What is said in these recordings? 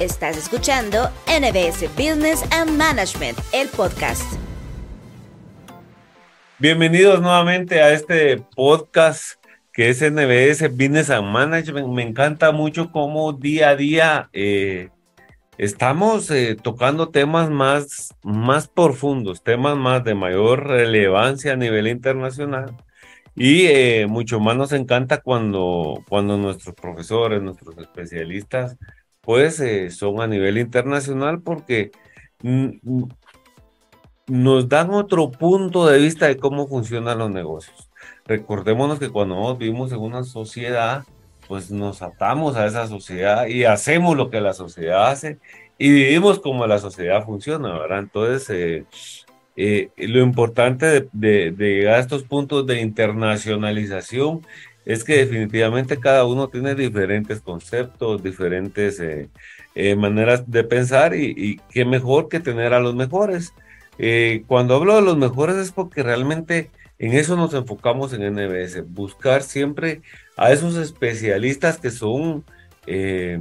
Estás escuchando NBS Business and Management, el podcast. Bienvenidos nuevamente a este podcast que es NBS Business and Management. Me encanta mucho cómo día a día eh, estamos eh, tocando temas más, más profundos, temas más de mayor relevancia a nivel internacional. Y eh, mucho más nos encanta cuando, cuando nuestros profesores, nuestros especialistas, pues son a nivel internacional porque nos dan otro punto de vista de cómo funcionan los negocios. Recordémonos que cuando vivimos en una sociedad, pues nos atamos a esa sociedad y hacemos lo que la sociedad hace y vivimos como la sociedad funciona, ¿verdad? Entonces, eh, eh, lo importante de, llegar a estos puntos de internacionalización es que definitivamente cada uno tiene diferentes conceptos, diferentes eh, maneras de pensar y, qué mejor que tener a los mejores. cuando hablo de los mejores es porque realmente en eso nos enfocamos en NBS, buscar siempre a esos especialistas que son eh,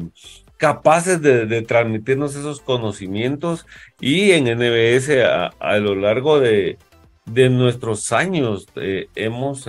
capaces de, transmitirnos esos conocimientos y en NBS a, lo largo de, nuestros años eh, hemos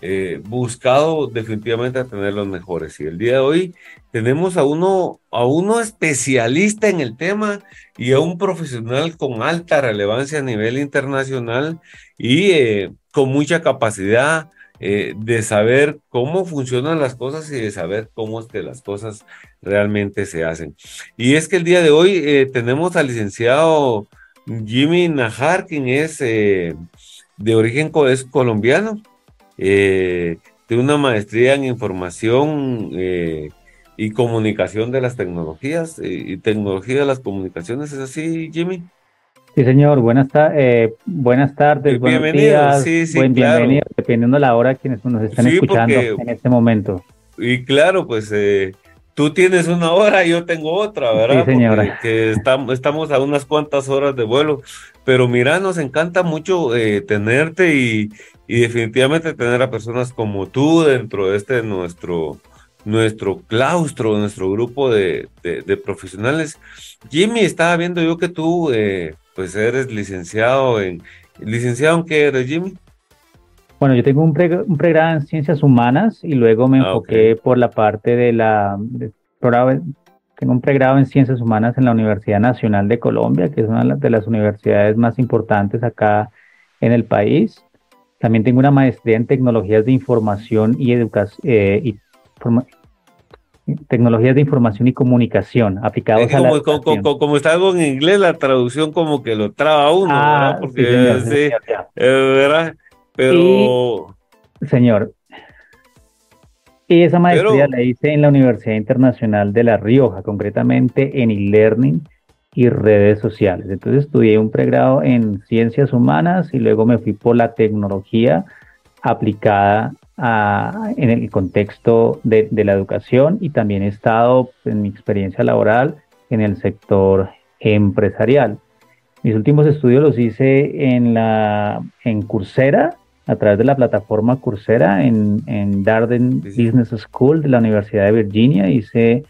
eh, buscado definitivamente a tener los mejores y el día de hoy tenemos a uno, a uno especialista en el tema y a un profesional con alta relevancia a nivel internacional y eh, con mucha capacidad eh, de saber cómo funcionan las cosas y de saber cómo es que las cosas realmente se hacen. Y es que el día de hoy tenemos al licenciado Jimmy Najar, quien es de origen es colombiano, tiene una maestría en información y comunicación de las tecnologías y, tecnología de las comunicaciones. ¿Es así, Jimmy? Sí, señor. Buenas, eh, buenas tardes, buenos días, sí, sí, buen bienvenido, dependiendo de la hora quienes nos están escuchando en este momento. Y claro, pues eh, tú tienes una hora y yo tengo otra, ¿verdad? Sí, señora. que estamos, estamos a unas cuantas horas de vuelo, pero mira, nos encanta mucho eh, tenerte y, y definitivamente tener a personas como tú dentro de este nuestro nuestro claustro, nuestro grupo de, profesionales. Jimmy, estaba viendo yo que tú, eh, pues eres licenciado en... ¿Licenciado en qué eres, Jimmy? Bueno, yo tengo un, pregrado en ciencias humanas y luego me ah, enfoqué por la parte de la... tengo un pregrado en ciencias humanas en la Universidad Nacional de Colombia, que es una de las universidades más importantes acá en el país. También tengo una maestría en tecnologías de información y educación eh, y tecnologías de información y comunicación aplicados a la como, como, está algo en inglés, la traducción como que lo traba uno, ¿verdad? Ah, Porque sí, ¿verdad? Pero... señor, y esa maestría la hice en la Universidad Internacional de La Rioja, concretamente en e-learning y redes sociales. Entonces estudié un pregrado en ciencias humanas y luego me fui por la tecnología aplicada en el contexto de, la educación y también he estado en mi experiencia laboral en el sector empresarial. Mis últimos estudios los hice en, la, en Coursera, a través de la plataforma Coursera, en, en Darden Business School de la Universidad de Virginia. Hice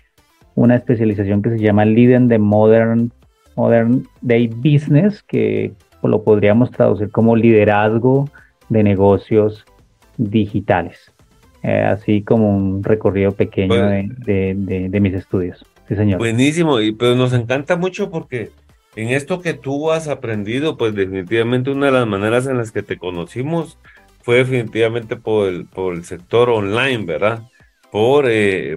una especialización que se llama Leading the Modern, Modern Day Business, que lo podríamos traducir como liderazgo de negocios digitales, eh, así como un recorrido pequeño de, mis estudios. Sí, señor. Buenísimo, y pues nos encanta mucho porque en esto que tú has aprendido, pues definitivamente una de las maneras en las que te conocimos fue definitivamente por el, por el sector online, ¿verdad? Por, eh,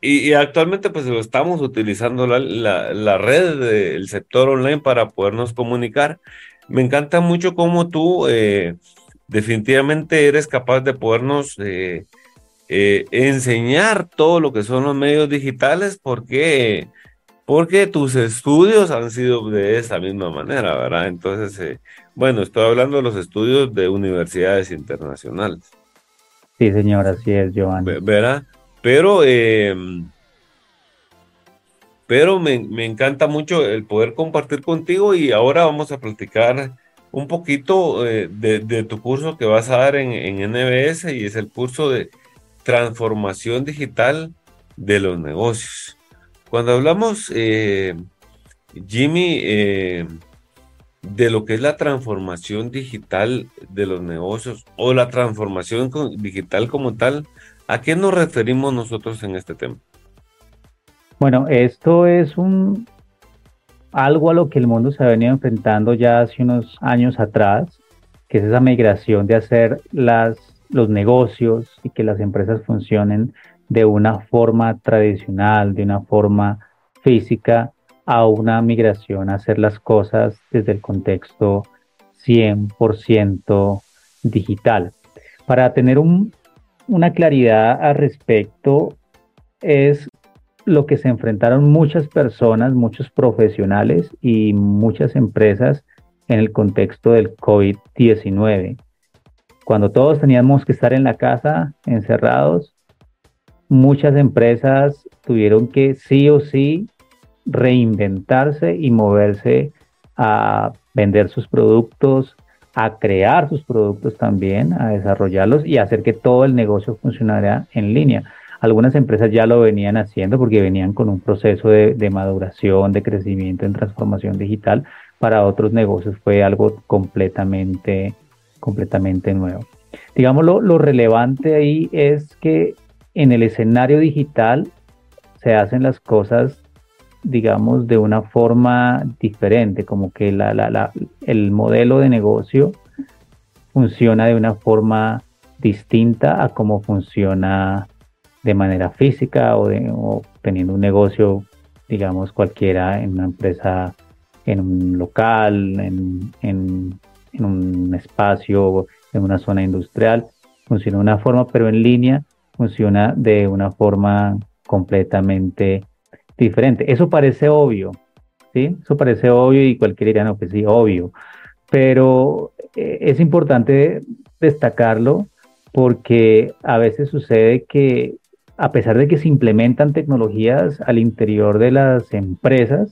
y, actualmente pues estamos utilizando la, la, red del sector online para podernos comunicar. Me encanta mucho cómo tú eh, definitivamente eres capaz de podernos eh, enseñar todo lo que son los medios digitales porque, porque tus estudios han sido de esa misma manera, ¿verdad? Entonces, eh, bueno, estoy hablando de los estudios de universidades internacionales. Sí, señor, así es, Giovanni. ¿Verdad? Pero, em, pero me, me encanta mucho el poder compartir contigo y ahora vamos a platicar un poquito eh, de, tu curso que vas a dar en, en, NBS y es el curso de transformación digital de los negocios. Cuando hablamos, eh, Jimmy, eh, de lo que es la transformación digital de los negocios o la transformación digital como tal, ¿a qué nos referimos nosotros en este tema? Bueno, esto es un algo a lo que el mundo se ha venido enfrentando ya hace unos años atrás, que es esa migración de hacer los negocios y que las empresas funcionen de una forma tradicional, de una forma física, a una migración a hacer las cosas desde el contexto 100% digital. Para tener una claridad al respecto, es lo que se enfrentaron muchas personas, muchos profesionales y muchas empresas en el contexto del COVID-19. Cuando todos teníamos que estar en la casa encerrados, muchas empresas tuvieron que sí o sí reinventarse y moverse a vender sus productos, a crear sus productos también, a desarrollarlos y hacer que todo el negocio funcionara en línea. Algunas empresas ya lo venían haciendo porque venían con un proceso de, maduración, de crecimiento en transformación digital. Para otros negocios fue algo completamente, completamente nuevo. Digamos, lo, lo relevante ahí es que en el escenario digital se hacen las cosas digamos, de una forma diferente, como que el modelo de negocio funciona de una forma distinta a cómo funciona de manera física o, teniendo un negocio, digamos, cualquiera en una empresa, en un local, en, en un espacio, en una zona industrial, funciona de una forma, pero en línea funciona de una forma completamente diferente. Eso parece obvio, ¿sí? Eso parece obvio y cualquiera dirá, no, pues sí, obvio. Pero eh, es importante destacarlo porque a veces sucede que a pesar de que se implementan tecnologías al interior de las empresas,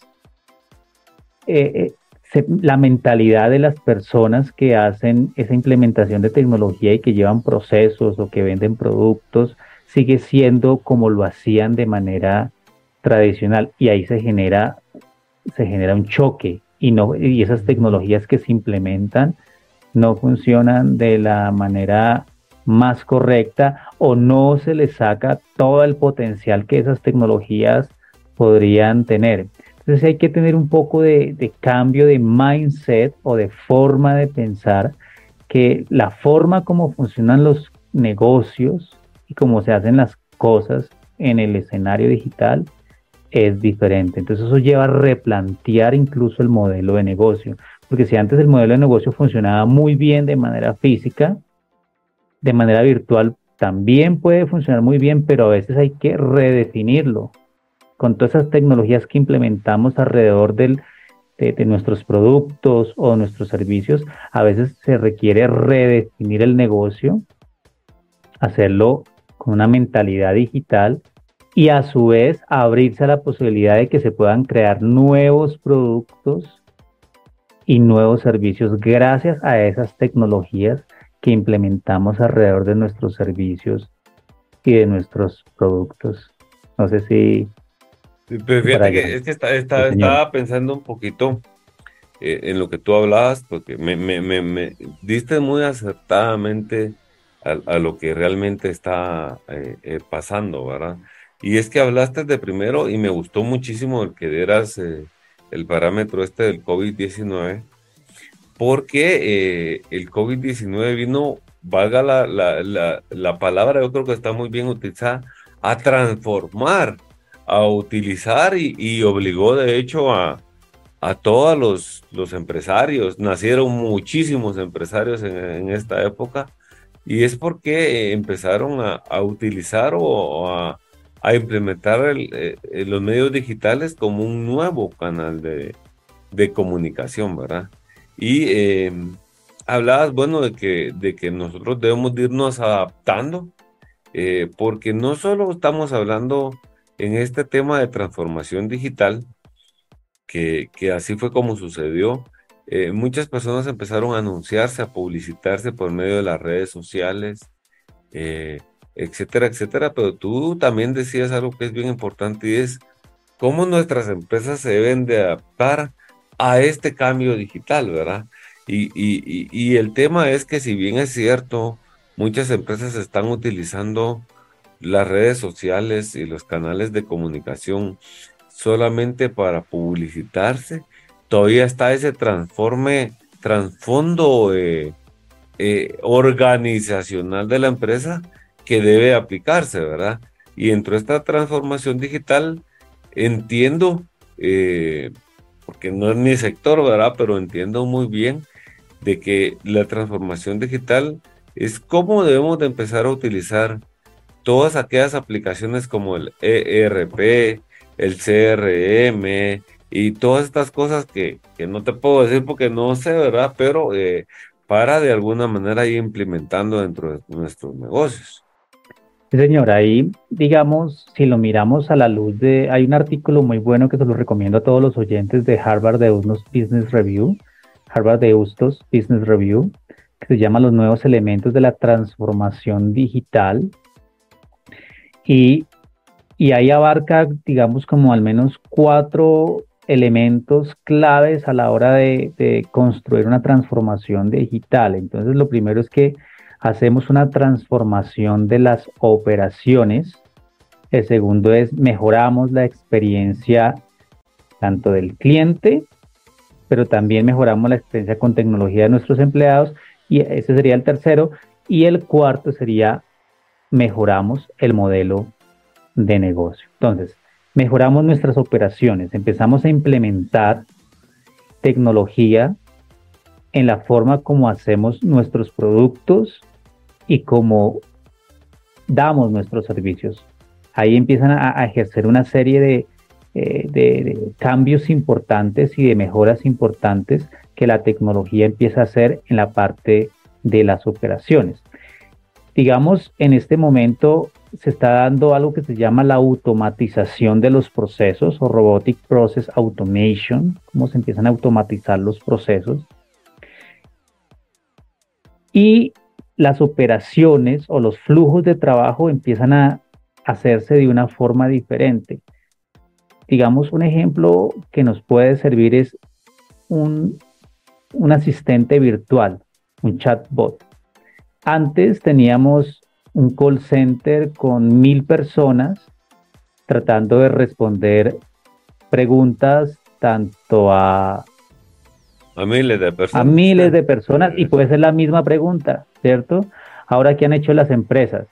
eh, eh, la mentalidad de las personas que hacen esa implementación de tecnología y que llevan procesos o que venden productos sigue siendo como lo hacían de manera tradicional y ahí se genera, se genera un choque y, no, y esas tecnologías que se implementan no funcionan de la manera más correcta o no se les saca todo el potencial que esas tecnologías podrían tener. Entonces hay que tener un poco de, cambio de mindset o de forma de pensar que la forma como funcionan los negocios y cómo se hacen las cosas en el escenario digital es diferente. Entonces eso lleva a replantear incluso el modelo de negocio, porque si antes el modelo de negocio funcionaba muy bien de manera física, de manera virtual también puede funcionar muy bien, pero a veces hay que redefinirlo con todas esas tecnologías que implementamos alrededor de, de, nuestros productos o nuestros servicios, a veces se requiere redefinir el negocio, hacerlo con una mentalidad digital y a su vez abrirse a la posibilidad de que se puedan crear nuevos productos y nuevos servicios gracias a esas tecnologías que implementamos alrededor de nuestros servicios y de nuestros productos. No sé si... Pero fíjate que, es que estaba pensando un poquito eh, en lo que tú hablabas, porque me, me, me, diste muy acertadamente a, lo que realmente está eh, eh, pasando, ¿verdad? Y es que hablaste de primero y me gustó muchísimo el que dieras eh, el parámetro este del COVID-19, porque el COVID-19 vino, valga la, la, la, palabra, yo creo que está muy bien utilizada, a transformar, a utilizar y, obligó de hecho a, a todos los, los, empresarios. Nacieron muchísimos empresarios en, esta época y es porque empezaron a, a utilizar o a a implementar eh, eh, los medios digitales como un nuevo canal de, comunicación, ¿verdad? Y eh, hablabas, bueno, de que, de que nosotros debemos irnos adaptando, porque no solo estamos hablando en este tema de transformación digital, que, así fue como sucedió, muchas personas empezaron a anunciarse, a publicitarse por medio de las redes sociales, etcétera, etcétera. Pero tú también decías algo que es bien importante y es cómo nuestras empresas se deben de adaptar a este cambio digital, ¿verdad? Y, el tema es que si bien es cierto, muchas empresas están utilizando las redes sociales y los canales de comunicación solamente para publicitarse, todavía está ese transforme, transfondo eh, eh, organizacional de la empresa que debe aplicarse, ¿verdad? Y dentro de esta transformación digital, entiendo, eh, porque no es mi sector, ¿verdad? Pero entiendo muy bien de que la transformación digital es cómo debemos de empezar a utilizar todas aquellas aplicaciones como el ERP, el CRM y todas estas cosas que, que no te puedo decir porque no sé, ¿verdad? Pero eh, para de alguna manera ir implementando dentro de nuestros negocios. Señor, ahí digamos, si lo miramos a la luz de, hay un artículo muy bueno que se lo recomiendo a todos los oyentes de Harvard de Ustos Business Review, Harvard de Ustos Business Review, que se llama Los nuevos elementos de la transformación digital. Y, y ahí abarca, digamos, como al menos cuatro elementos claves a la hora de, construir una transformación digital. Entonces, lo primero es que hacemos una transformación de las operaciones. El segundo es mejoramos la experiencia tanto del cliente, pero también mejoramos la experiencia con tecnología de nuestros empleados. Y ese sería el tercero. Y el cuarto sería mejoramos el modelo de negocio. Entonces, mejoramos nuestras operaciones, empezamos a implementar tecnología en la forma como hacemos nuestros productos y como damos nuestros servicios. Ahí empiezan a, ejercer una serie eh, de, cambios importantes y de mejoras importantes que la tecnología empieza a hacer en la parte de las operaciones. Digamos, en este momento se está dando algo que se llama la automatización de los procesos o Robotic Process Automation, cómo se empiezan a automatizar los procesos. Y las operaciones o los flujos de trabajo empiezan a hacerse de una forma diferente. Digamos, un ejemplo que nos puede servir es un, un asistente virtual, un chatbot. Antes teníamos un call center con mil personas tratando de responder preguntas tanto a, a miles de personas. A miles de personas y puede ser la misma pregunta, ¿cierto? Ahora, ¿qué han hecho las empresas?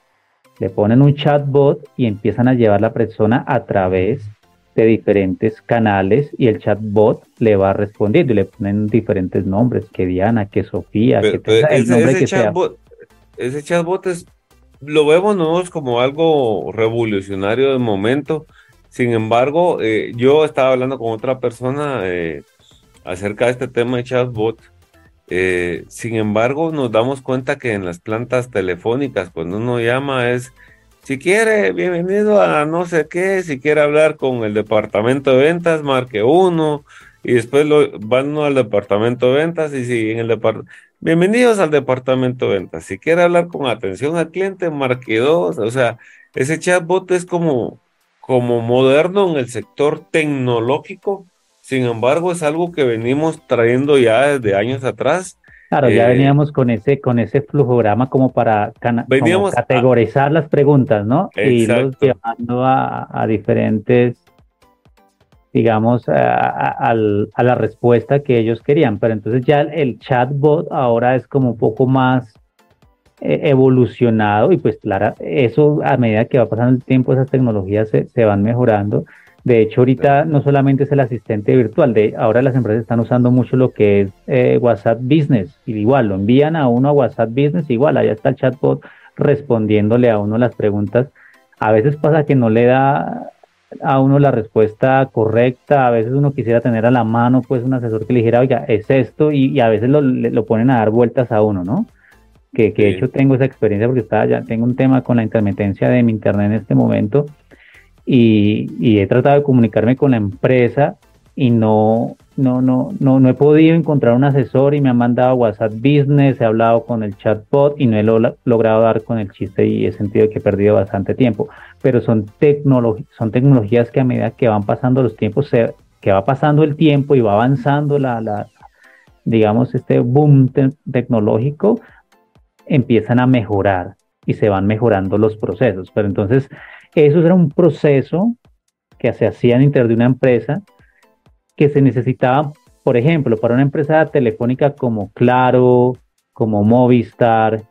Le ponen un chatbot y empiezan a llevar la persona a través de diferentes canales y el chatbot le va respondiendo y le ponen diferentes nombres, que Diana, que Sofía, que el nombre que chatbot, Ese chatbot es lo vemos nosotros como algo revolucionario de momento. Sin embargo, eh, yo estaba hablando con otra persona eh, acerca de este tema de chatbot. Eh, sin embargo, nos damos cuenta que en las plantas telefónicas, cuando uno llama es, si quiere, bienvenido a no sé qué, si quiere hablar con el departamento de ventas, marque uno, y después van al departamento de ventas, y si en el departamento Bienvenidos al departamento de ventas. Si quiere hablar con atención al cliente, marque dos. O sea, ese chatbot es como, como moderno en el sector tecnológico. Sin embargo, es algo que venimos trayendo ya desde años atrás. Claro, ya eh, veníamos con ese, con ese flujograma como para categorizar las preguntas, ¿no? Y los llevando a, a diferentes digamos, a, la respuesta que ellos querían. Pero entonces ya el chatbot ahora es como un poco más eh, evolucionado y pues claro, eso a medida que va pasando el tiempo, esas tecnologías se, van mejorando. De hecho, ahorita no solamente es el asistente virtual, de ahora las empresas están usando mucho lo que es eh, WhatsApp Business. Y igual, lo envían a uno a WhatsApp Business, igual, allá está el chatbot respondiéndole a uno las preguntas. A veces pasa que no le da a uno la respuesta correcta, a veces uno quisiera tener a la mano pues un asesor que le dijera, oiga, es esto, y, a veces lo, lo, ponen a dar vueltas a uno, ¿no? Que, que de hecho tengo esa experiencia porque estaba ya, tengo un tema con la intermitencia de mi internet en este momento y, y he tratado de comunicarme con la empresa y no, no, no, no, no he podido encontrar un asesor y me han mandado WhatsApp Business, he hablado con el chatbot y no he logrado dar con el chiste y he sentido que he perdido bastante tiempo. Pero son, son tecnologías que a medida que van pasando los tiempos, se, que va pasando el tiempo y va avanzando la, la digamos, este boom tecnológico, empiezan a mejorar y se van mejorando los procesos. Pero entonces, eso era un proceso que se hacía en interior de una empresa que se necesitaba, por ejemplo, para una empresa telefónica como Claro, como Movistar,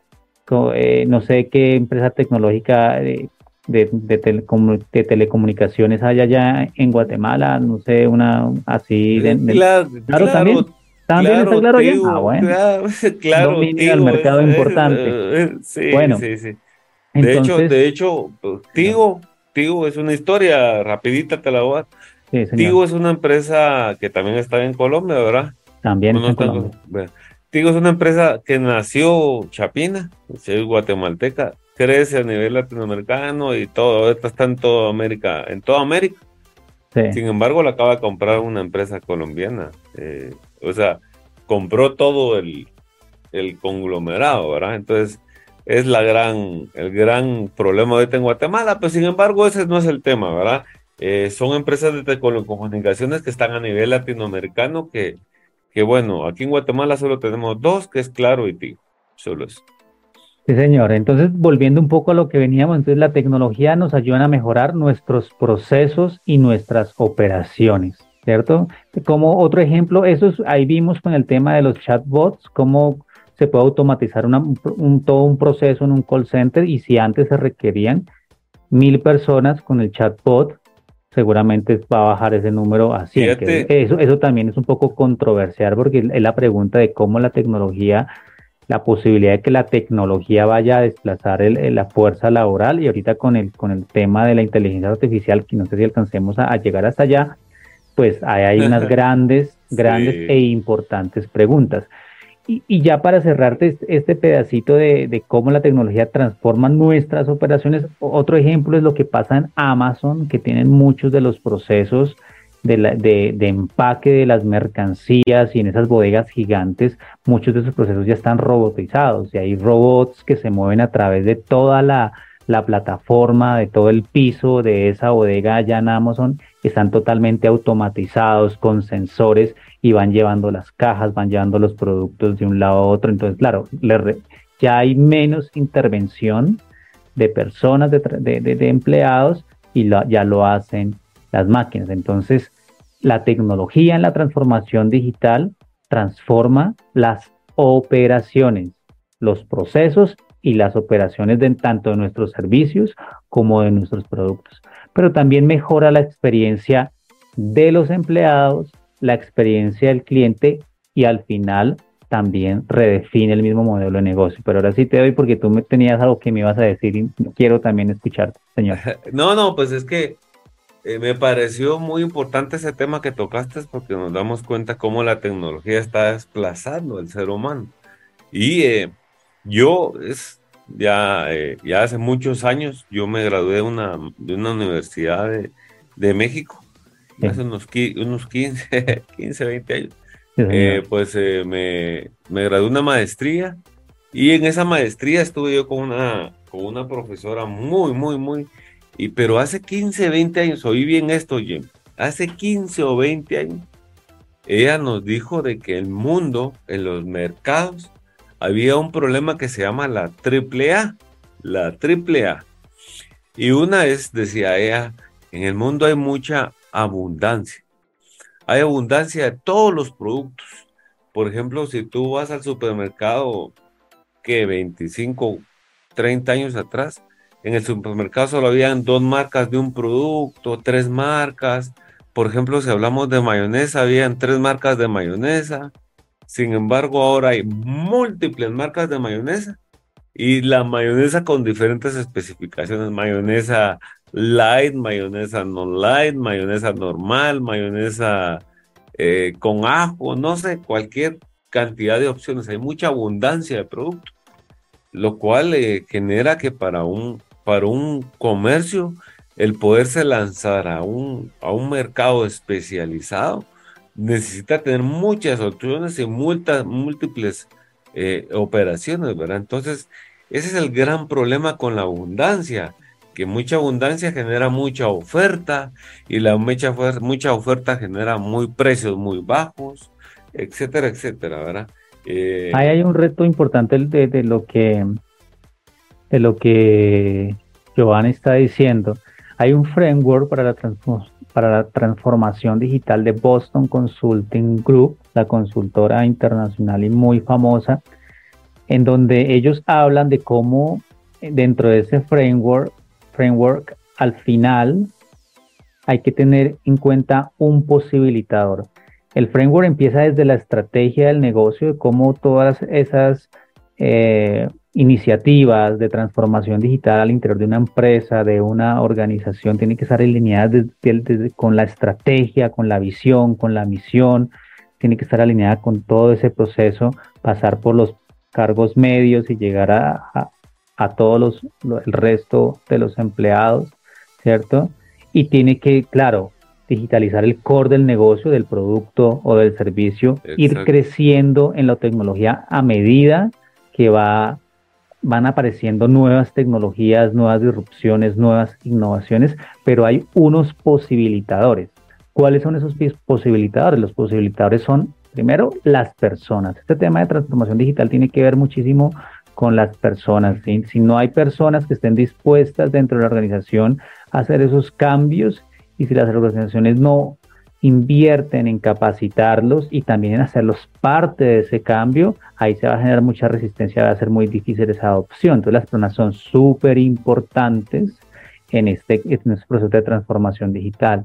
eh, no sé qué empresa tecnológica de, de, telecomunicaciones hay allá en Guatemala, no sé, una así. De, claro, claro, también. También está claro ya. Ah, bueno. Claro, Domina el mercado importante. Sí, bueno, sí, sí. De hecho, de hecho, Tigo, Tigo es una historia rapidita, te la voy a Tigo es una empresa que también está en Colombia, ¿verdad? También en Colombia. Tigo es una empresa que nació chapina, es guatemalteca, crece a nivel latinoamericano y todo, está en toda América, en toda América. Sin embargo, la acaba de comprar una empresa colombiana. Eh, o sea, compró todo el, el conglomerado, ¿verdad? Entonces, es la gran, el gran problema ahorita en Guatemala, pero sin embargo ese no es el tema, ¿verdad? Eh, son empresas de telecomunicaciones que están a nivel latinoamericano que, que, bueno, aquí en Guatemala solo tenemos dos, que es Claro y Tigo, solo eso. Sí, señor. Entonces, volviendo un poco a lo que veníamos, entonces la tecnología nos ayuda a mejorar nuestros procesos y nuestras operaciones, ¿cierto? Como otro ejemplo, eso es, ahí vimos con el tema de los chatbots, cómo se puede automatizar un, todo un proceso en un call center y si antes se requerían mil personas con el chatbot, seguramente va a bajar ese número a 100. eso, eso también es un poco controversial porque es la pregunta de cómo la tecnología, la posibilidad de que la tecnología vaya a desplazar la fuerza laboral y ahorita con el, con el tema de la inteligencia artificial, que no sé si alcancemos a, llegar hasta allá, pues hay, unas grandes, grandes e importantes preguntas. Y, ya para cerrarte este pedacito de, cómo la tecnología transforma nuestras operaciones, otro ejemplo es lo que pasa en Amazon, que tienen muchos de los procesos de, empaque de las mercancías y en esas bodegas gigantes, muchos de esos procesos ya están robotizados y hay robots que se mueven a través de toda la, la plataforma, de todo el piso de esa bodega allá en Amazon, están totalmente automatizados con sensores y van llevando las cajas, van llevando los productos de un lado a otro. Entonces, claro, ya hay menos intervención de personas, de, empleados y ya lo hacen las máquinas. Entonces, la tecnología en la transformación digital transforma las operaciones, los procesos y las operaciones de tanto de nuestros servicios como de nuestros productos. Pero también mejora la experiencia de los empleados, la experiencia del cliente y al final también redefine el mismo modelo de negocio. Pero ahora sí te doy porque tú me tenías algo que me ibas a decir y quiero también escucharte, señor. No, no, pues es que eh, me pareció muy importante ese tema que tocaste porque nos damos cuenta cómo la tecnología está desplazando al ser humano. Y eh, yo, es ya, eh, ya hace muchos años, yo me gradué de una, de una universidad de, de México hace unos, unos 15, 15, 20 años, eh, pues eh, me, me gradué una maestría y en esa maestría estuve yo con una, con una profesora muy, muy, muy, y, pero hace 15, 20 años, oí bien esto, Jim, hace 15 o 20 años, ella nos dijo de que el mundo, en los mercados, había un problema que se llama la triple A, la triple A. Y una es, decía ella, en el mundo hay mucha abundancia. Hay abundancia de todos los productos. Por ejemplo, si tú vas al supermercado que 25, 30 años atrás, en el supermercado solo habían dos marcas de un producto, tres marcas. Por ejemplo, si hablamos de mayonesa, habían tres marcas de mayonesa. Sin embargo, ahora hay múltiples marcas de mayonesa y la mayonesa con diferentes especificaciones. Mayonesa light, mayonesa no light, mayonesa normal, mayonesa eh, con ajo, no sé, cualquier cantidad de opciones. Hay mucha abundancia de productos, lo cual eh, genera que para un, para un comercio el poderse lanzar a un, a un mercado especializado necesita tener muchas opciones y múltiples eh, operaciones, ¿verdad? Entonces, ese es el gran problema con la abundancia, que mucha abundancia genera mucha oferta y la mucha, oferta genera muy precios muy bajos, etcétera, etcétera, ¿verdad? Eh, Ahí hay un reto importante de, de, lo que de lo que Giovanni está diciendo. Hay un framework para la, para la transformación digital de Boston Consulting Group, la consultora internacional y muy famosa, en donde ellos hablan de cómo dentro de ese framework, framework al final hay que tener en cuenta un posibilitador. El framework empieza desde la estrategia del negocio, de cómo todas esas eh, iniciativas de transformación digital al interior de una empresa, de una organización, tienen que estar alineadas con la estrategia, con la visión, con la misión, tiene que estar alineada con todo ese proceso, pasar por los cargos medios y llegar a, a, todos los, el resto de los empleados, ¿cierto? Y tiene que, claro, digitalizar el core del negocio, del producto o del servicio, ir creciendo en la tecnología a medida que va van apareciendo nuevas tecnologías, nuevas disrupciones, nuevas innovaciones, pero hay unos posibilitadores. ¿Cuáles son esos posibilitadores? Los posibilitadores son, primero, las personas. Este tema de transformación digital tiene que ver muchísimo con las personas. Si no hay personas que estén dispuestas dentro de la organización a hacer esos cambios y si las organizaciones no invierten en capacitarlos y también en hacerlos parte de ese cambio, ahí se va a generar mucha resistencia, va a ser muy difícil esa adopción. Entonces las personas son súper importantes en este, en este proceso de transformación digital.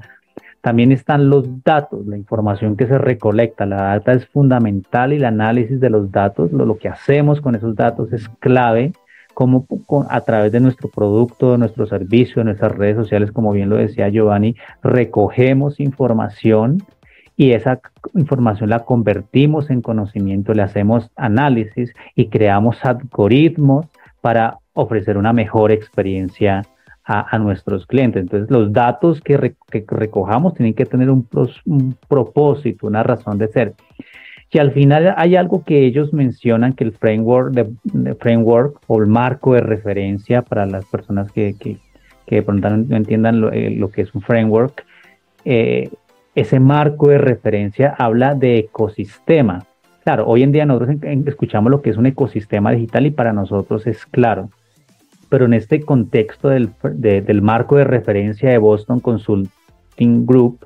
También están los datos, la información que se recolecta. La data es fundamental y el análisis de los datos, lo, que hacemos con esos datos es clave cómo a través de nuestro producto, de nuestro servicio, de nuestras redes sociales, como bien lo decía Giovanni, recogemos información y esa información la convertimos en conocimiento, le hacemos análisis y creamos algoritmos para ofrecer una mejor experiencia a, nuestros clientes. Entonces, los datos que, recojamos tienen que tener un propósito, una razón de ser que al final hay algo que ellos mencionan que el framework, de, framework o el marco de referencia para las personas que, que, que no entiendan eh, lo, que es un framework, eh, ese marco de referencia habla de ecosistema. Claro, hoy en día nosotros escuchamos lo que es un ecosistema digital y para nosotros es claro, pero en este contexto del, del marco de referencia de Boston Consulting Group,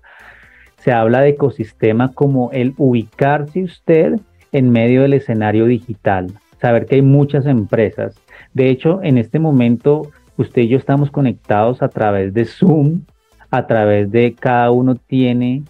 se habla de ecosistema como el ubicarse usted en medio del escenario digital, saber que hay muchas empresas. De hecho, en este momento, usted y yo estamos conectados a través de Zoom, a través de cada uno tiene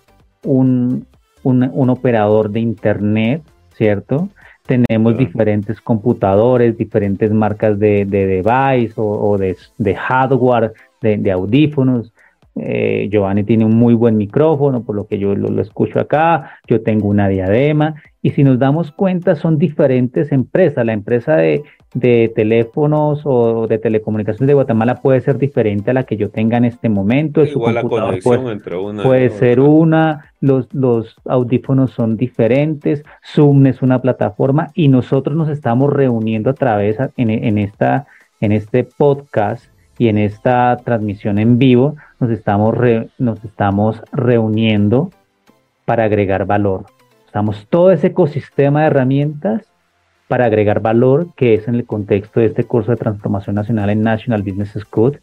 un, un, operador de Internet, ¿cierto? Tenemos diferentes computadores, diferentes marcas de, de device o, de, de, hardware, de, de audífonos. Eh, Giovanni tiene un muy buen micrófono, por lo que yo lo, escucho acá, yo tengo una diadema, y si nos damos cuenta son diferentes empresas. La empresa de, teléfonos o de telecomunicaciones de Guatemala puede ser diferente a la que yo tenga en este momento. Igual la conexión puede, entre una puede ser una, los, los audífonos son diferentes, Zoom es una plataforma y nosotros nos estamos reuniendo a través en, en, esta, en este podcast y en esta transmisión en vivo nos estamos, nos estamos reuniendo para agregar valor. Estamos todo ese ecosistema de herramientas para agregar valor que es en el contexto de este curso de transformación nacional en National Business School,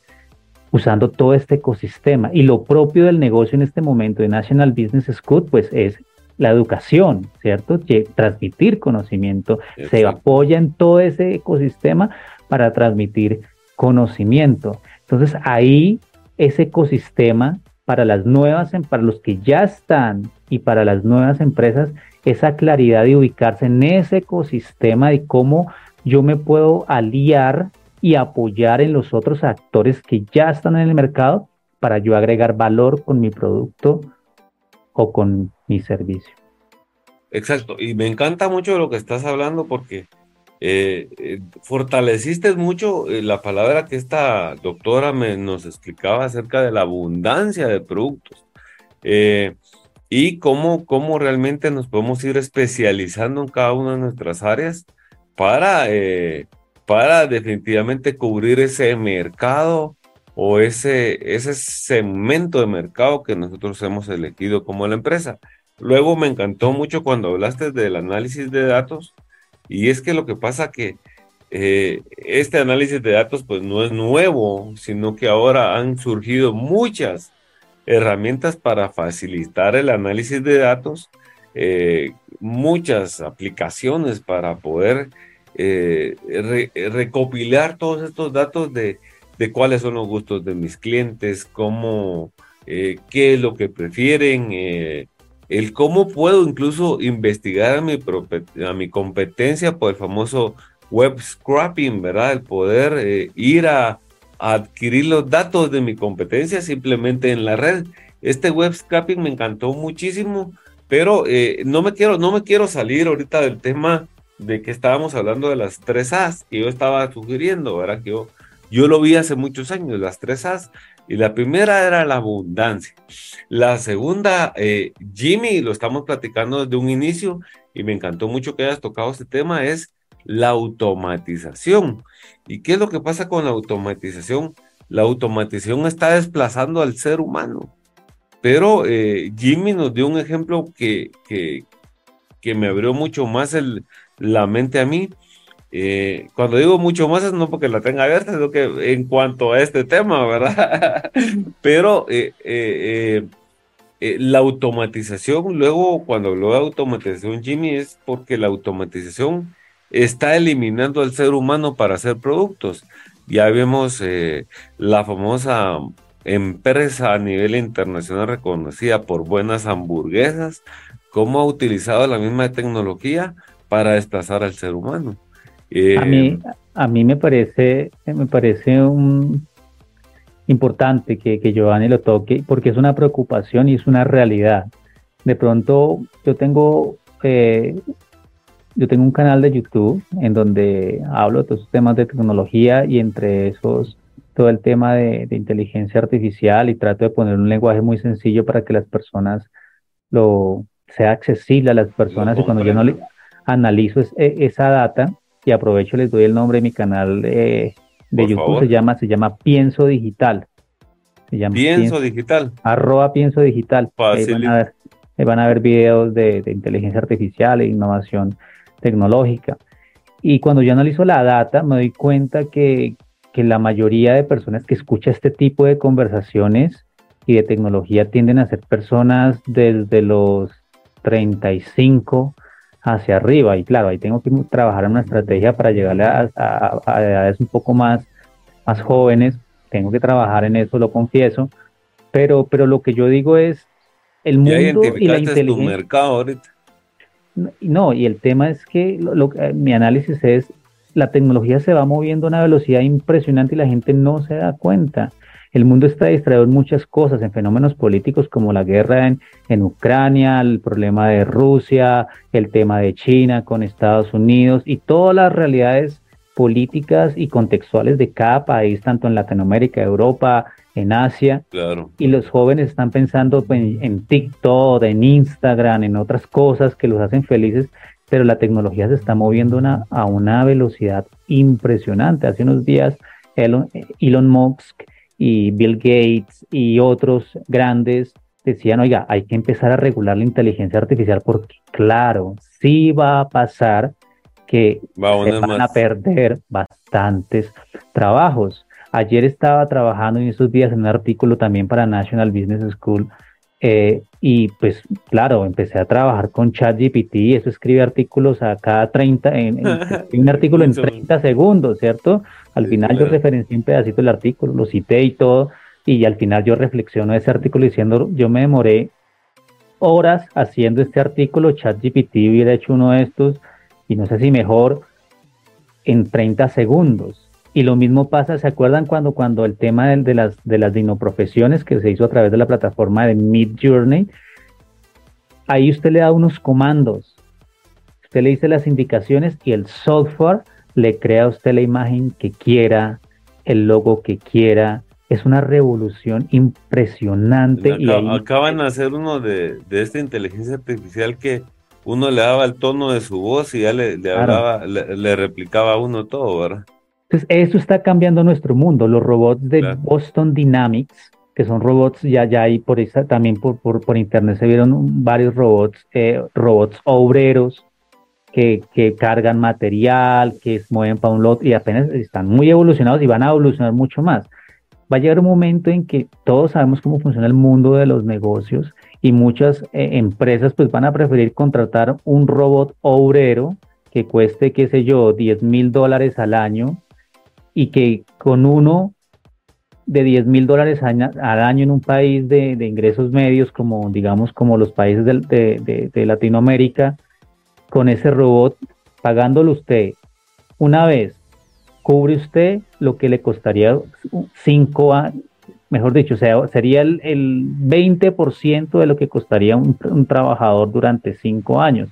usando todo este ecosistema. Y lo propio del negocio en este momento de National Business School, pues es la educación, ¿cierto? Que transmitir conocimiento, se apoya en todo ese ecosistema para transmitir conocimiento. Entonces ahí ese ecosistema para las nuevas, para los que ya están y para las nuevas empresas, esa claridad de ubicarse en ese ecosistema de cómo yo me puedo aliar y apoyar en los otros actores que ya están en el mercado para yo agregar valor con mi producto o con mi servicio. Exacto, y me encanta mucho lo que estás hablando porque eh, eh, fortaleciste mucho eh, la palabra que esta doctora me, nos explicaba acerca de la abundancia de productos. y cómo, cómo realmente nos podemos ir especializando en cada una de nuestras áreas para, para definitivamente cubrir ese mercado o ese, ese segmento de mercado que nosotros hemos elegido como la empresa. Luego me encantó mucho cuando hablaste del análisis de datos y es que lo que pasa que eh, este análisis de datos pues no es nuevo, sino que ahora han surgido muchas herramientas para facilitar el análisis de datos, eh, muchas aplicaciones para poder eh, recopilar todos estos datos de, de, cuáles son los gustos de mis clientes, cómo, qué es lo que prefieren, el cómo puedo incluso investigar a mi, a mi competencia por el famoso web scrapping, ¿verdad? El poder eh, ir a, adquirir los datos de mi competencia simplemente en la red. Este web scrapping me encantó muchísimo, pero eh, no, me quiero, no me quiero salir ahorita del tema de que estábamos hablando de las tres A's que yo estaba sugiriendo, ¿verdad? Que yo, yo lo vi hace muchos años, las tres A's. Y la primera era la abundancia. La segunda, eh, Jimmy, lo estamos platicando desde un inicio y me encantó mucho que hayas tocado este tema, es la automatización. ¿Y qué es lo que pasa con la automatización? La automatización está desplazando al ser humano. Pero eh, Jimmy nos dio un ejemplo que, que, que me abrió mucho más la mente a mí eh, cuando digo mucho más es no porque la tenga abierta, sino que en cuanto a este tema, ¿verdad? Pero eh, eh, la automatización, luego cuando hablo de automatización, Jimmy, es porque la automatización está eliminando al ser humano para hacer productos. Ya vemos la famosa empresa a nivel internacional reconocida por buenas hamburguesas, cómo ha utilizado la misma tecnología para desplazar al ser humano a, mí, eh, a mí me parece, me parece un, importante que, que Giovanni lo toque porque es una preocupación y es una realidad. De pronto yo tengo, eh, yo tengo un canal de YouTube en donde hablo de todos esos temas de tecnología y entre esos todo el tema de, inteligencia artificial y trato de poner un lenguaje muy sencillo para que las personas lo sea accesible a las personas y cuando yo no le analizo e, esa data, y aprovecho les doy el nombre de mi canal eh, de YouTube, se llama, se llama Pienso Digital. Se llama Pienso, Digital. Arroba Pienso Digital. Ahí van, a ver, van a ver videos de, inteligencia artificial e innovación tecnológica. Y cuando yo analizo la data, me doy cuenta que, que la mayoría de personas que escucha este tipo de conversaciones y de tecnología tienden a ser personas desde los 35 hacia arriba. Y claro, ahí tengo que trabajar en una estrategia para llegarle a, edades un poco más, más jóvenes. Tengo que trabajar en eso, lo confieso. Pero, pero lo que yo digo es el mundo y la inteligencia. mercado ahorita. No, y el tema es que lo, eh, mi análisis es la tecnología se va moviendo a una velocidad impresionante y la gente no se da cuenta. El mundo está distraído en muchas cosas, en fenómenos políticos como la guerra en, en Ucrania, el problema de Rusia, el tema de China con Estados Unidos y todas las realidades políticas y contextuales de cada país, tanto en Latinoamérica, Europa, en Asia. Claro. Y los jóvenes están pensando en, en, TikTok, en Instagram, en otras cosas que los hacen felices, pero la tecnología se está moviendo una, a una velocidad impresionante. Hace unos días Elon, Elon Musk y Bill Gates y otros grandes decían, oiga, hay que empezar a regular la inteligencia artificial porque claro, sí va a pasar que se van a perder bastantes trabajos. Ayer estaba trabajando en estos días en un artículo también para National Business School eh, y pues claro, empecé a trabajar con ChatGPT y eso escribe artículos a cada 30, en, un artículo en 30 segundos, ¿cierto? Al final yo referencié un pedacito del artículo, lo cité y todo, y al final yo reflexiono ese artículo diciendo, yo me demoré horas haciendo este artículo, ChatGPT hubiera hecho uno de estos, y no sé si mejor, en 30 segundos. Y lo mismo pasa, ¿se acuerdan cuando, cuando el tema de, de las, de las dinoprofesiones que se hizo a través de la plataforma de Mid Journey? Ahí usted le da unos comandos, usted le dice las indicaciones y el software le crea a usted la imagen que quiera, el logo que quiera, es una revolución impresionante. y acaban de hacer uno de, esta inteligencia artificial que uno le daba el tono de su voz y ya le, hablaba, le, replicaba a uno todo, ¿verdad? Entonces, eso está cambiando nuestro mundo. Los robots de Boston Dynamics, que son robots, ya, ya hay por esa, también por, por, por internet se vieron varios robots, eh, robots obreros, que, que, cargan material, que se mueven para un lot y apenas están muy evolucionados y van a evolucionar mucho más. Va a llegar un momento en que todos sabemos cómo funciona el mundo de los negocios y muchas eh, empresas pues van a preferir contratar un robot obrero que cueste, qué sé yo, 10 mil dólares al año y que con uno de 10 mil dólares al año en un país de, ingresos medios como digamos como los países de, de Latinoamérica, con ese robot pagándolo usted una vez cubre usted lo que le costaría cinco años, mejor dicho, sea, sería el, el 20% de lo que costaría un, trabajador durante cinco años.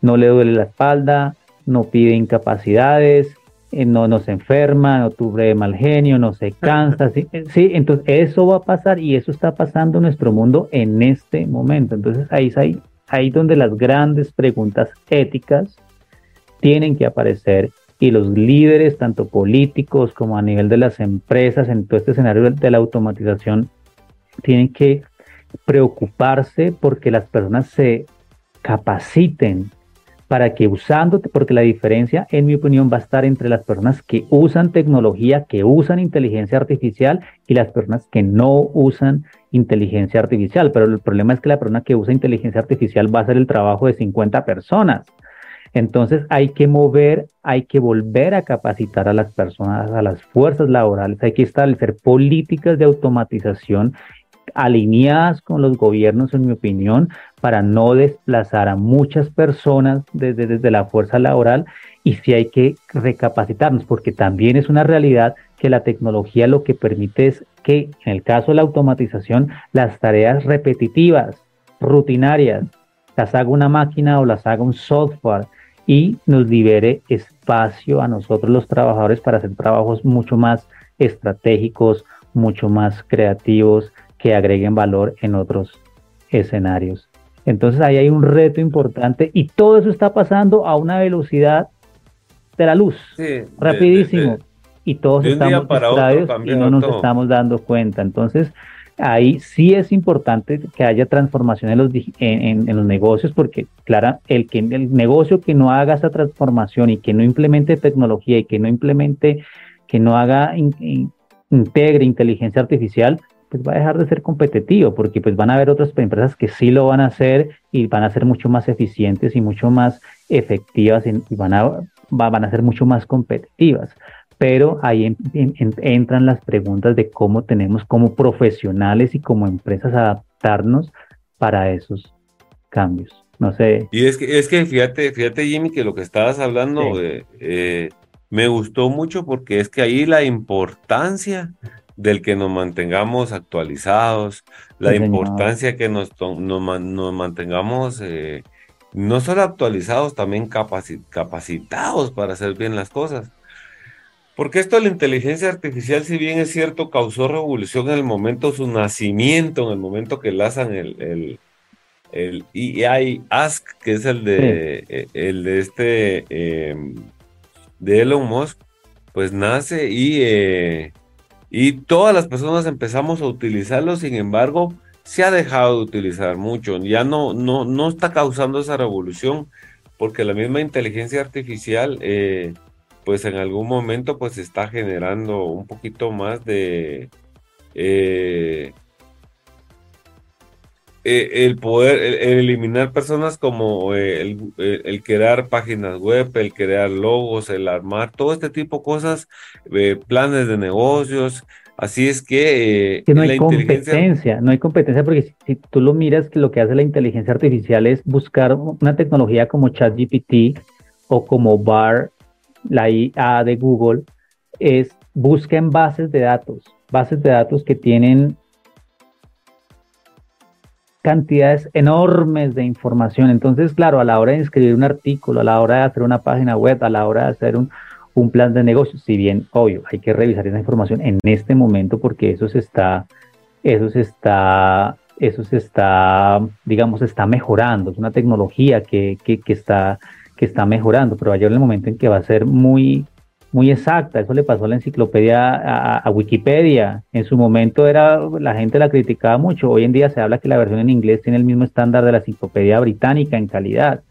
No le duele la espalda, no pide incapacidades, eh, no, no se enferma, no tuve mal genio, no se cansa. ¿sí? sí, entonces eso va a pasar y eso está pasando en nuestro mundo en este momento. Entonces ahí ahí, ahí donde las grandes preguntas éticas tienen que aparecer y los líderes, tanto políticos como a nivel de las empresas, en todo este escenario de la automatización, tienen que preocuparse porque las personas se capaciten para que usando, porque la diferencia, en mi opinión, va a estar entre las personas que usan tecnología, que usan inteligencia artificial y las personas que no usan inteligencia artificial. Pero el problema es que la persona que usa inteligencia artificial va a hacer el trabajo de 50 personas. Entonces hay que mover, hay que volver a capacitar a las personas, a las fuerzas laborales, hay que establecer políticas de automatización alineadas con los gobiernos, en mi opinión, para no desplazar a muchas personas desde, desde la fuerza laboral y si hay que recapacitarnos, porque también es una realidad que la tecnología lo que permite es que, en el caso de la automatización, las tareas repetitivas, rutinarias, las haga una máquina o las haga un software, y nos libere espacio a nosotros los trabajadores para hacer trabajos mucho más estratégicos, mucho más creativos, que agreguen valor en otros escenarios. Entonces ahí hay un reto importante y todo eso está pasando a una velocidad de la luz, rapidísimo. y todos estamos distraídos y no nos estamos dando cuenta. Entonces, ahí sí es importante que haya transformación en los, en, los negocios, porque, claro, el, que, el negocio que no haga esa transformación y que no implemente tecnología y que no implemente, que no haga, integre inteligencia artificial, pues va a dejar de ser competitivo, porque pues van a haber otras empresas que sí lo van a hacer y van a ser mucho más eficientes y mucho más efectivas y, van, a, van a ser mucho más competitivas pero ahí entran las preguntas de cómo tenemos como profesionales y como empresas adaptarnos para esos cambios. No sé. Y es que, es que fíjate, fíjate Jimmy, que lo que estabas hablando eh, me gustó mucho porque es que ahí la importancia del que nos mantengamos actualizados, la importancia que nos, nos, mantengamos eh, no solo actualizados, también capacitados para hacer bien las cosas. Porque esto de la inteligencia artificial, si bien es cierto, causó revolución en el momento de su nacimiento, en el momento que lanzan el, el, el EI Ask, que es el de, eh, el de este, em, de Elon Musk, pues nace y, eh, y todas las personas empezamos a utilizarlo, sin embargo, se ha dejado de utilizar mucho, ya no, no, no está causando esa revolución, porque la misma inteligencia artificial... Eh, pues en algún momento pues está generando un poquito más de eh, eh, el poder, eliminar personas como eh, el, crear páginas web, el crear logos, el armar, todo este tipo de cosas, planes de negocios. Así es que, no hay competencia, no hay competencia porque si, si, tú lo miras, lo que hace la inteligencia artificial es buscar una tecnología como ChatGPT o como BAR la IA de Google, es busquen bases de datos, bases de datos que tienen cantidades enormes de información. Entonces, claro, a la hora de escribir un artículo, a la hora de hacer una página web, a la hora de hacer un, un plan de negocio, si bien obvio, hay que revisar esa información en este momento porque eso se está, eso se está, eso se está, digamos, está mejorando, es una tecnología que, que, que está, que está mejorando, pero va a llegar el momento en que va a ser muy, muy exacta. Eso le pasó a la enciclopedia, a, Wikipedia. En su momento era, la gente la criticaba mucho. Hoy en día se habla que la versión en inglés tiene el mismo estándar de la enciclopedia británica en calidad.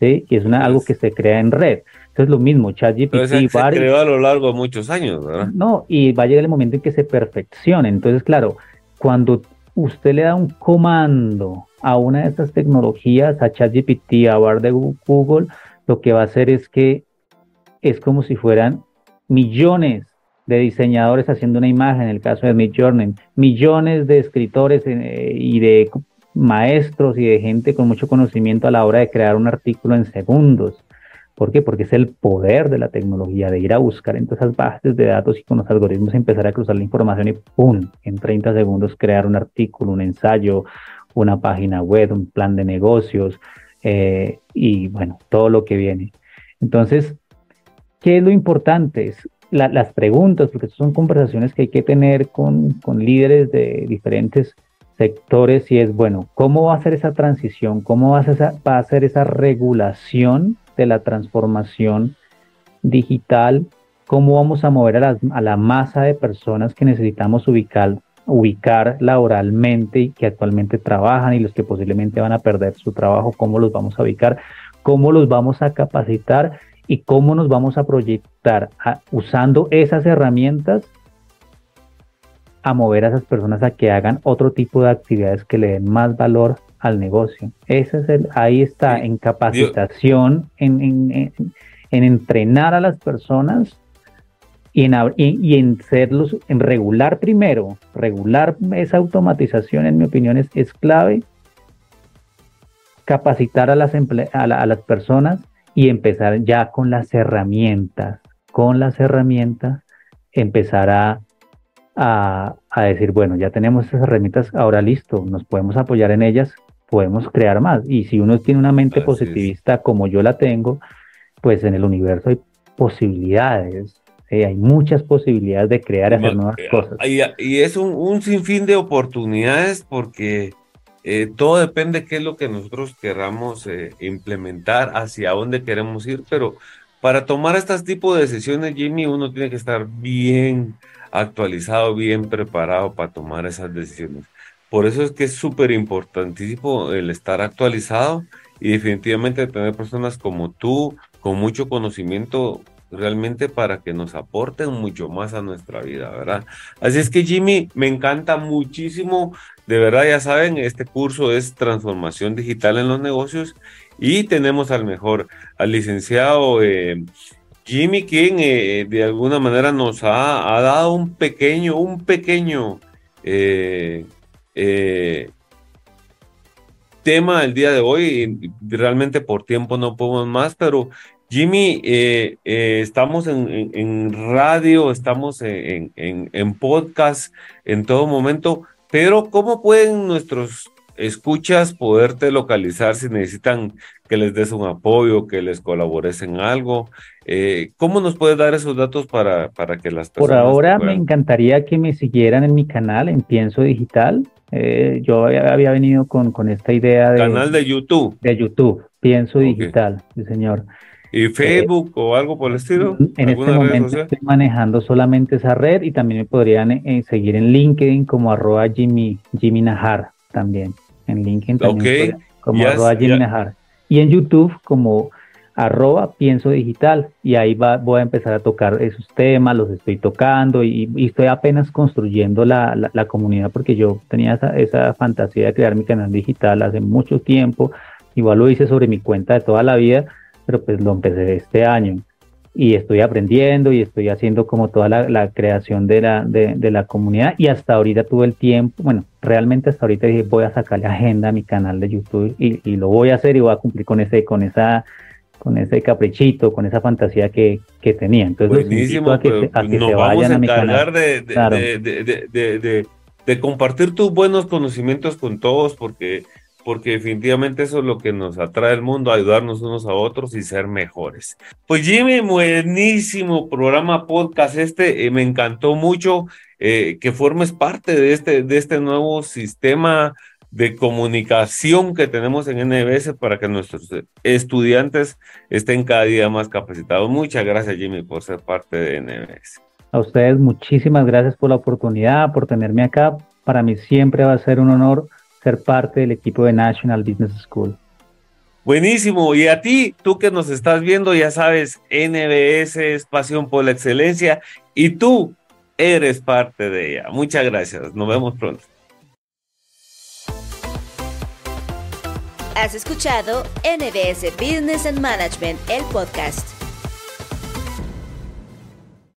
¿sí? Y es una, algo que se crea en red. Entonces lo mismo, ChatGPT. se, se creó a lo largo de muchos años, ¿verdad? No, y va a llegar el momento en que se perfeccione. Entonces, claro, cuando usted le da un comando a una de estas tecnologías, a ChatGPT, a Bar de Google, lo que va a hacer es que es como si fueran millones de diseñadores haciendo una imagen, en el caso de Midjourney, millones de escritores eh, y de maestros y de gente con mucho conocimiento a la hora de crear un artículo en segundos. ¿Por qué? Porque es el poder de la tecnología, de ir a buscar en todas esas bases de datos y con los algoritmos empezar a cruzar la información y ¡pum! En 30 segundos crear un artículo, un ensayo, una página web, un plan de negocios eh, y bueno, todo lo que viene. Entonces, ¿Qué es lo importante? Es las preguntas, porque son conversaciones que hay que tener con, líderes de diferentes sectores y es, bueno, ¿cómo va a ser esa transición? ¿Cómo va a ser va a ser esa regulación de la transformación digital? ¿Cómo vamos a mover a la, masa de personas que necesitamos ubicar, ubicar laboralmente y que actualmente trabajan y los que posiblemente van a perder su trabajo? ¿Cómo los vamos a ubicar? ¿Cómo los vamos a capacitar? Y cómo nos vamos a proyectar usando esas herramientas a mover a esas personas a que hagan otro tipo de actividades que le den más valor al negocio. Ese es el, ahí está, en capacitación, en, en, entrenar a las personas y en, y, en serlos, en regular primero, regular esa automatización, en mi opinión, es, es clave. Capacitar a las, a las personas y empezar ya con las herramientas, con las herramientas, empezar a, a, decir, bueno, ya tenemos esas herramientas, ahora listo, nos podemos apoyar en ellas, podemos crear más. Y si uno tiene una mente positivista como yo la tengo, pues en el universo hay posibilidades, hay muchas posibilidades de crear y hacer nuevas eh, cosas. Y, es un, un, sinfín de oportunidades porque eh, todo depende de qué es lo que nosotros queramos eh, implementar, hacia dónde queremos ir, pero para tomar este tipo de decisiones, Jimmy, uno tiene que estar bien actualizado, bien preparado para tomar esas decisiones. Por eso es que es súper importantísimo el estar actualizado y definitivamente tener personas como tú, con mucho conocimiento realmente para que nos aporten mucho más a nuestra vida, ¿verdad? Así es que Jimmy, me encanta muchísimo, de verdad ya saben, este curso es transformación digital en los negocios y tenemos al mejor, al licenciado eh, Jimmy, quien eh, de alguna manera nos ha, dado un pequeño, un pequeño eh, tema el día de hoy. Realmente por tiempo no podemos más, pero Jimmy, eh, eh, estamos en, radio, estamos en, en, podcast en todo momento, pero ¿cómo pueden nuestros escuchas poderte localizar si necesitan que les des un apoyo, que les colabores en algo? Eh, ¿Cómo nos puedes dar esos datos para, para que las personas... Por ahora me encantaría que me siguieran en mi canal, en Pienso Digital. yo había, venido con, con, esta idea de... Canal de YouTube. De YouTube, Pienso Digital, sí señor. ¿Y Facebook o algo por el estilo? En este momento estoy manejando solamente esa red y también me podrían eh, seguir en LinkedIn como arroba Jimmy, Jimmy Najar también. En LinkedIn también como arroba Jimmy Najar. Y en YouTube como arroba pienso digital y ahí va, voy a empezar a tocar esos temas, los estoy tocando y, estoy apenas construyendo la, la, comunidad porque yo tenía esa, esa fantasía de crear mi canal digital hace mucho tiempo, igual lo hice sobre mi cuenta de toda la vida, pero pues lo empecé este año y estoy aprendiendo y estoy haciendo como toda la, creación de la, de, la comunidad y hasta ahorita tuve el tiempo, bueno, realmente hasta ahorita dije voy a sacar la agenda a mi canal de YouTube y, y, lo voy a hacer y voy a cumplir con ese, con esa con ese caprichito, con esa fantasía que, que tenía. Entonces, Buenísimo, a que, a que se vayan a, mi canal. De, de, de, de, compartir tus buenos conocimientos con todos, porque porque definitivamente eso es lo que nos atrae el mundo, ayudarnos unos a otros y ser mejores. Pues Jimmy, buenísimo programa podcast este, eh, me encantó mucho eh, que formes parte de este, de este nuevo sistema de comunicación que tenemos en NBS para que nuestros estudiantes estén cada día más capacitados. Muchas gracias Jimmy por ser parte de NBS. A ustedes muchísimas gracias por la oportunidad, por tenerme acá. Para mí siempre va a ser un honor ser parte del equipo de National Business School. Buenísimo. Y a ti, tú que nos estás viendo, ya sabes, NBS es pasión por la excelencia y tú eres parte de ella. Muchas gracias. Nos vemos pronto. Has escuchado NBS Business and Management, el podcast.